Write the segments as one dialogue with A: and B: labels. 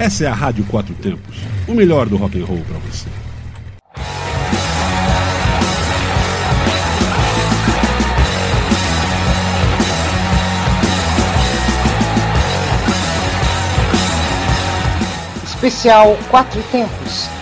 A: Essa é a Rádio Quatro Tempos, o melhor do rock and roll para você.
B: Especial Quatro Tempos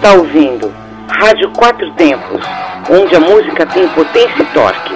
C: está ouvindo Rádio Quatro Tempos,
B: onde a música tem potência e torque.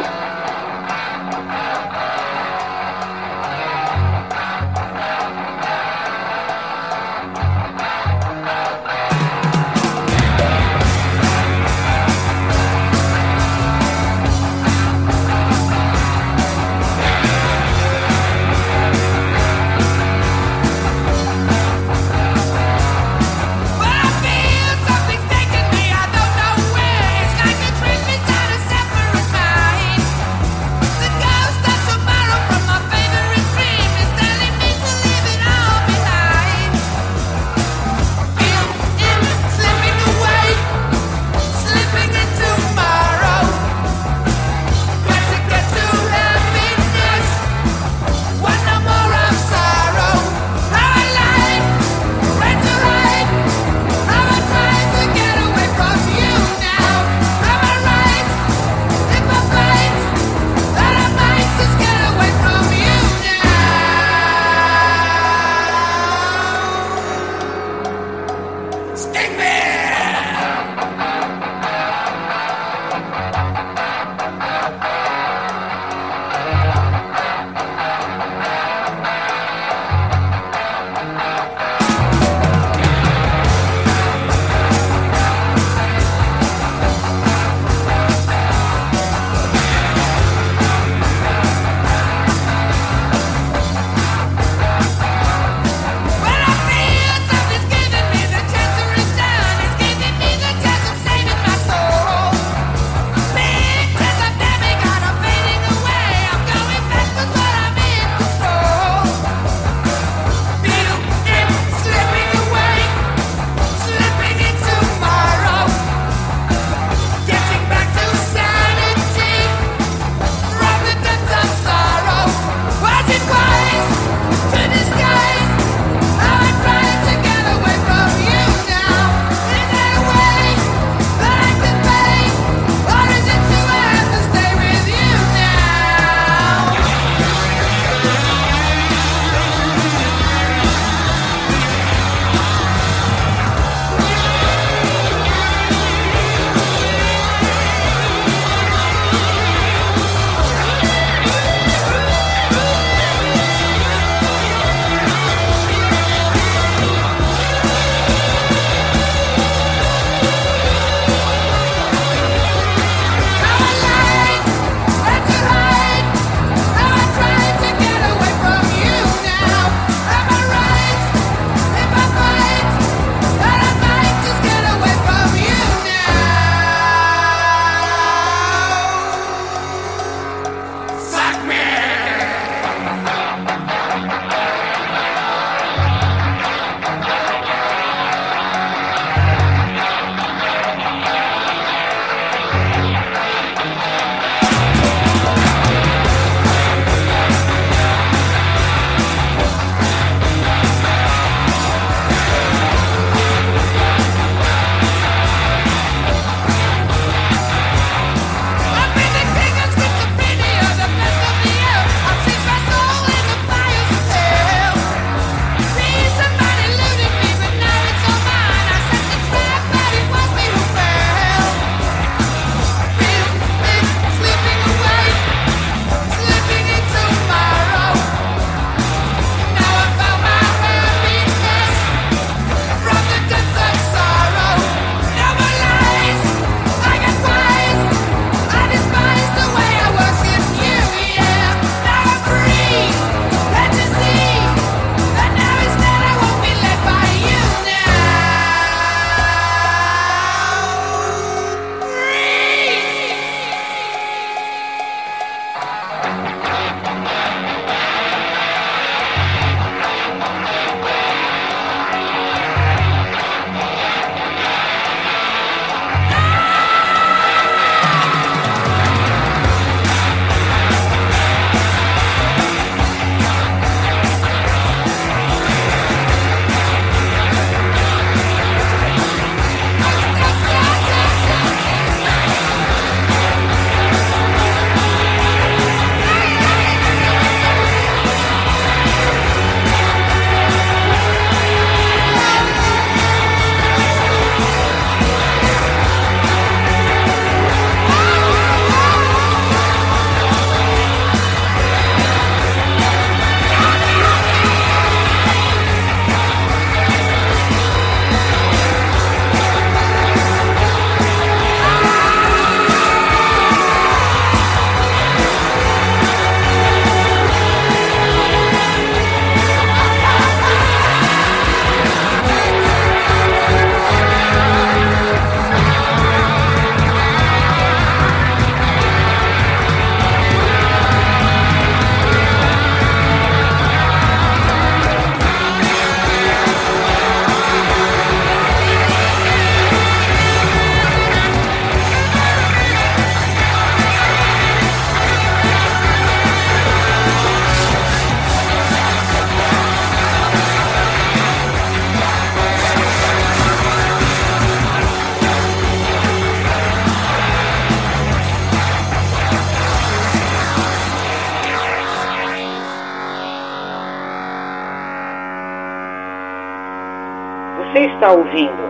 C: Ouvindo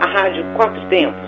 C: a Rádio Quatro Tempos.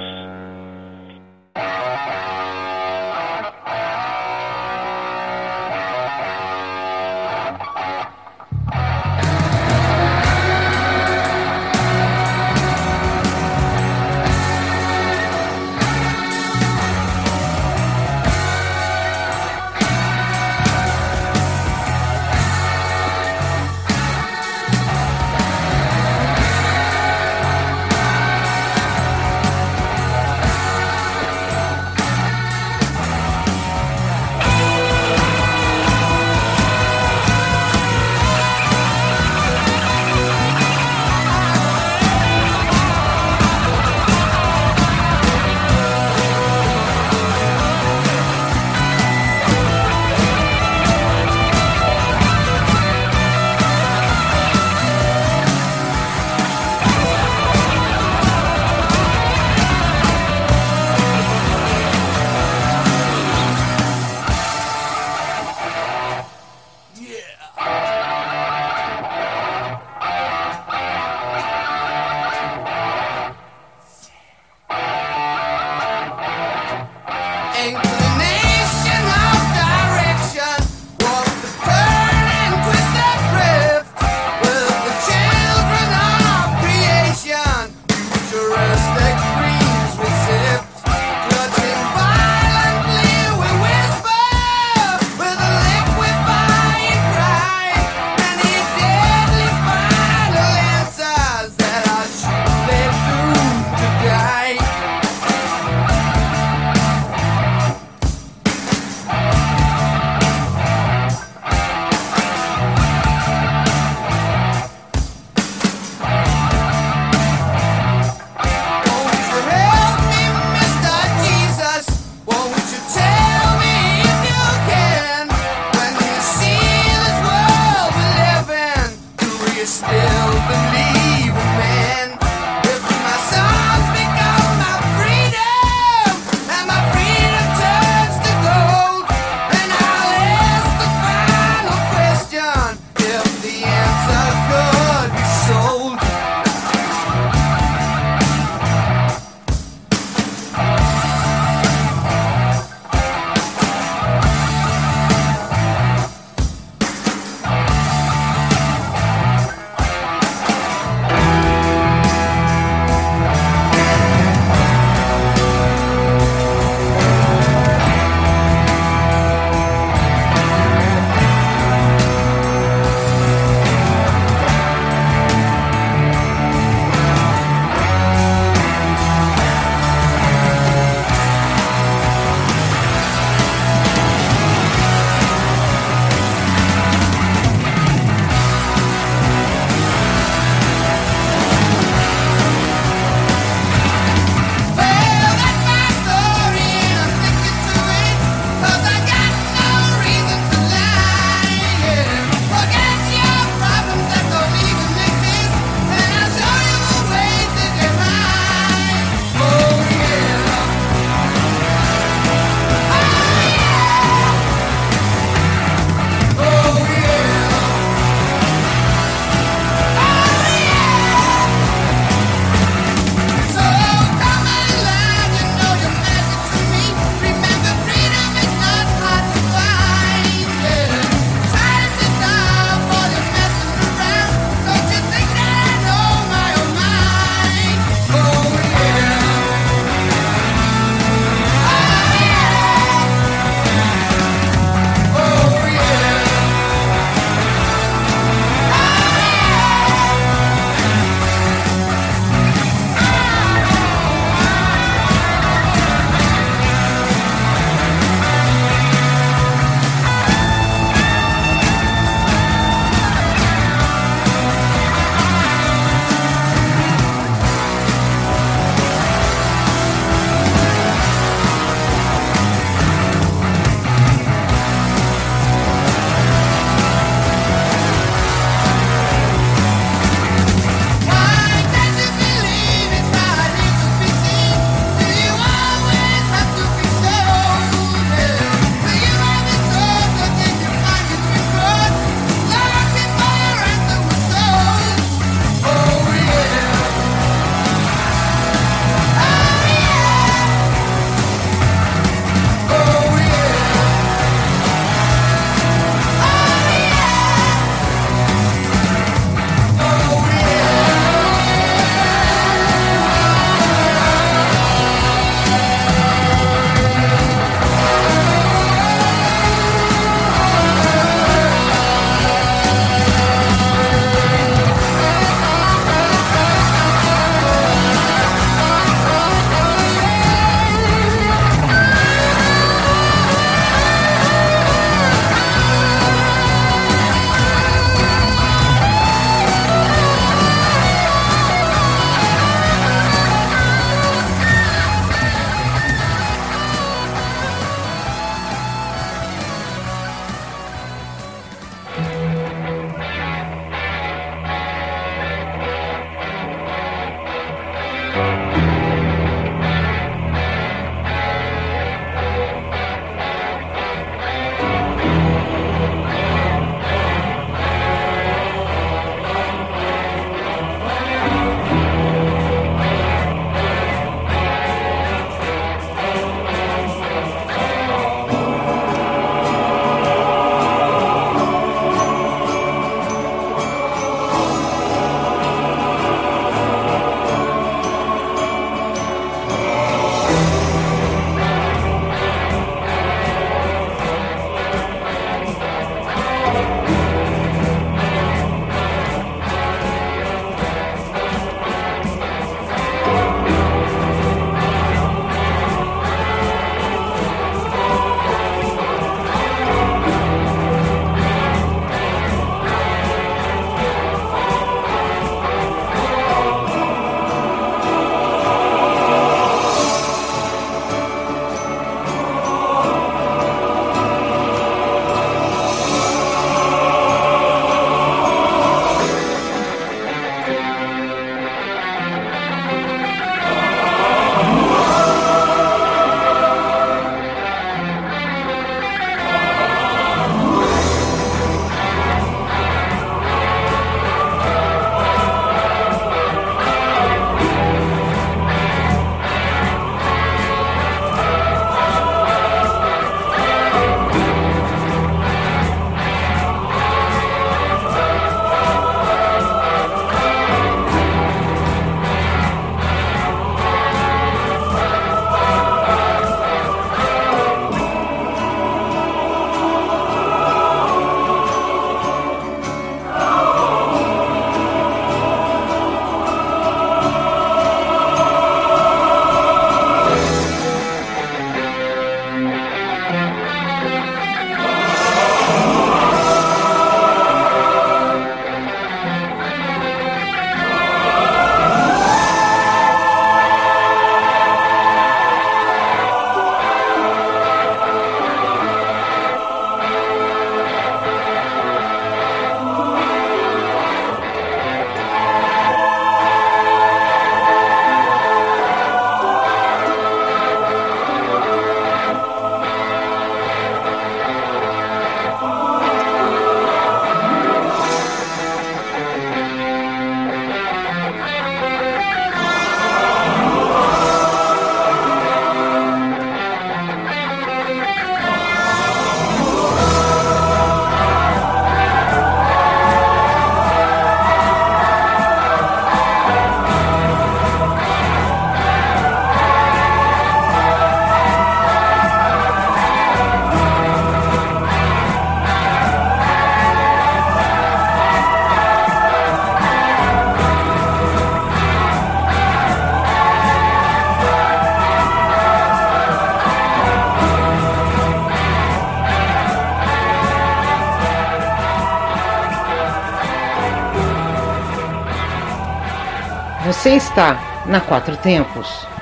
B: Está na Quatro Tempos.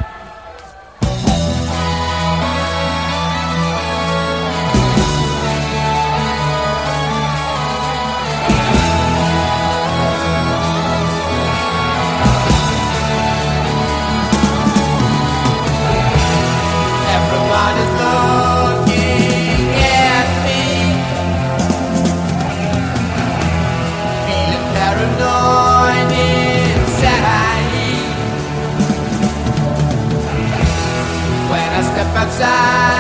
B: side.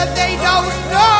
B: but they don't know.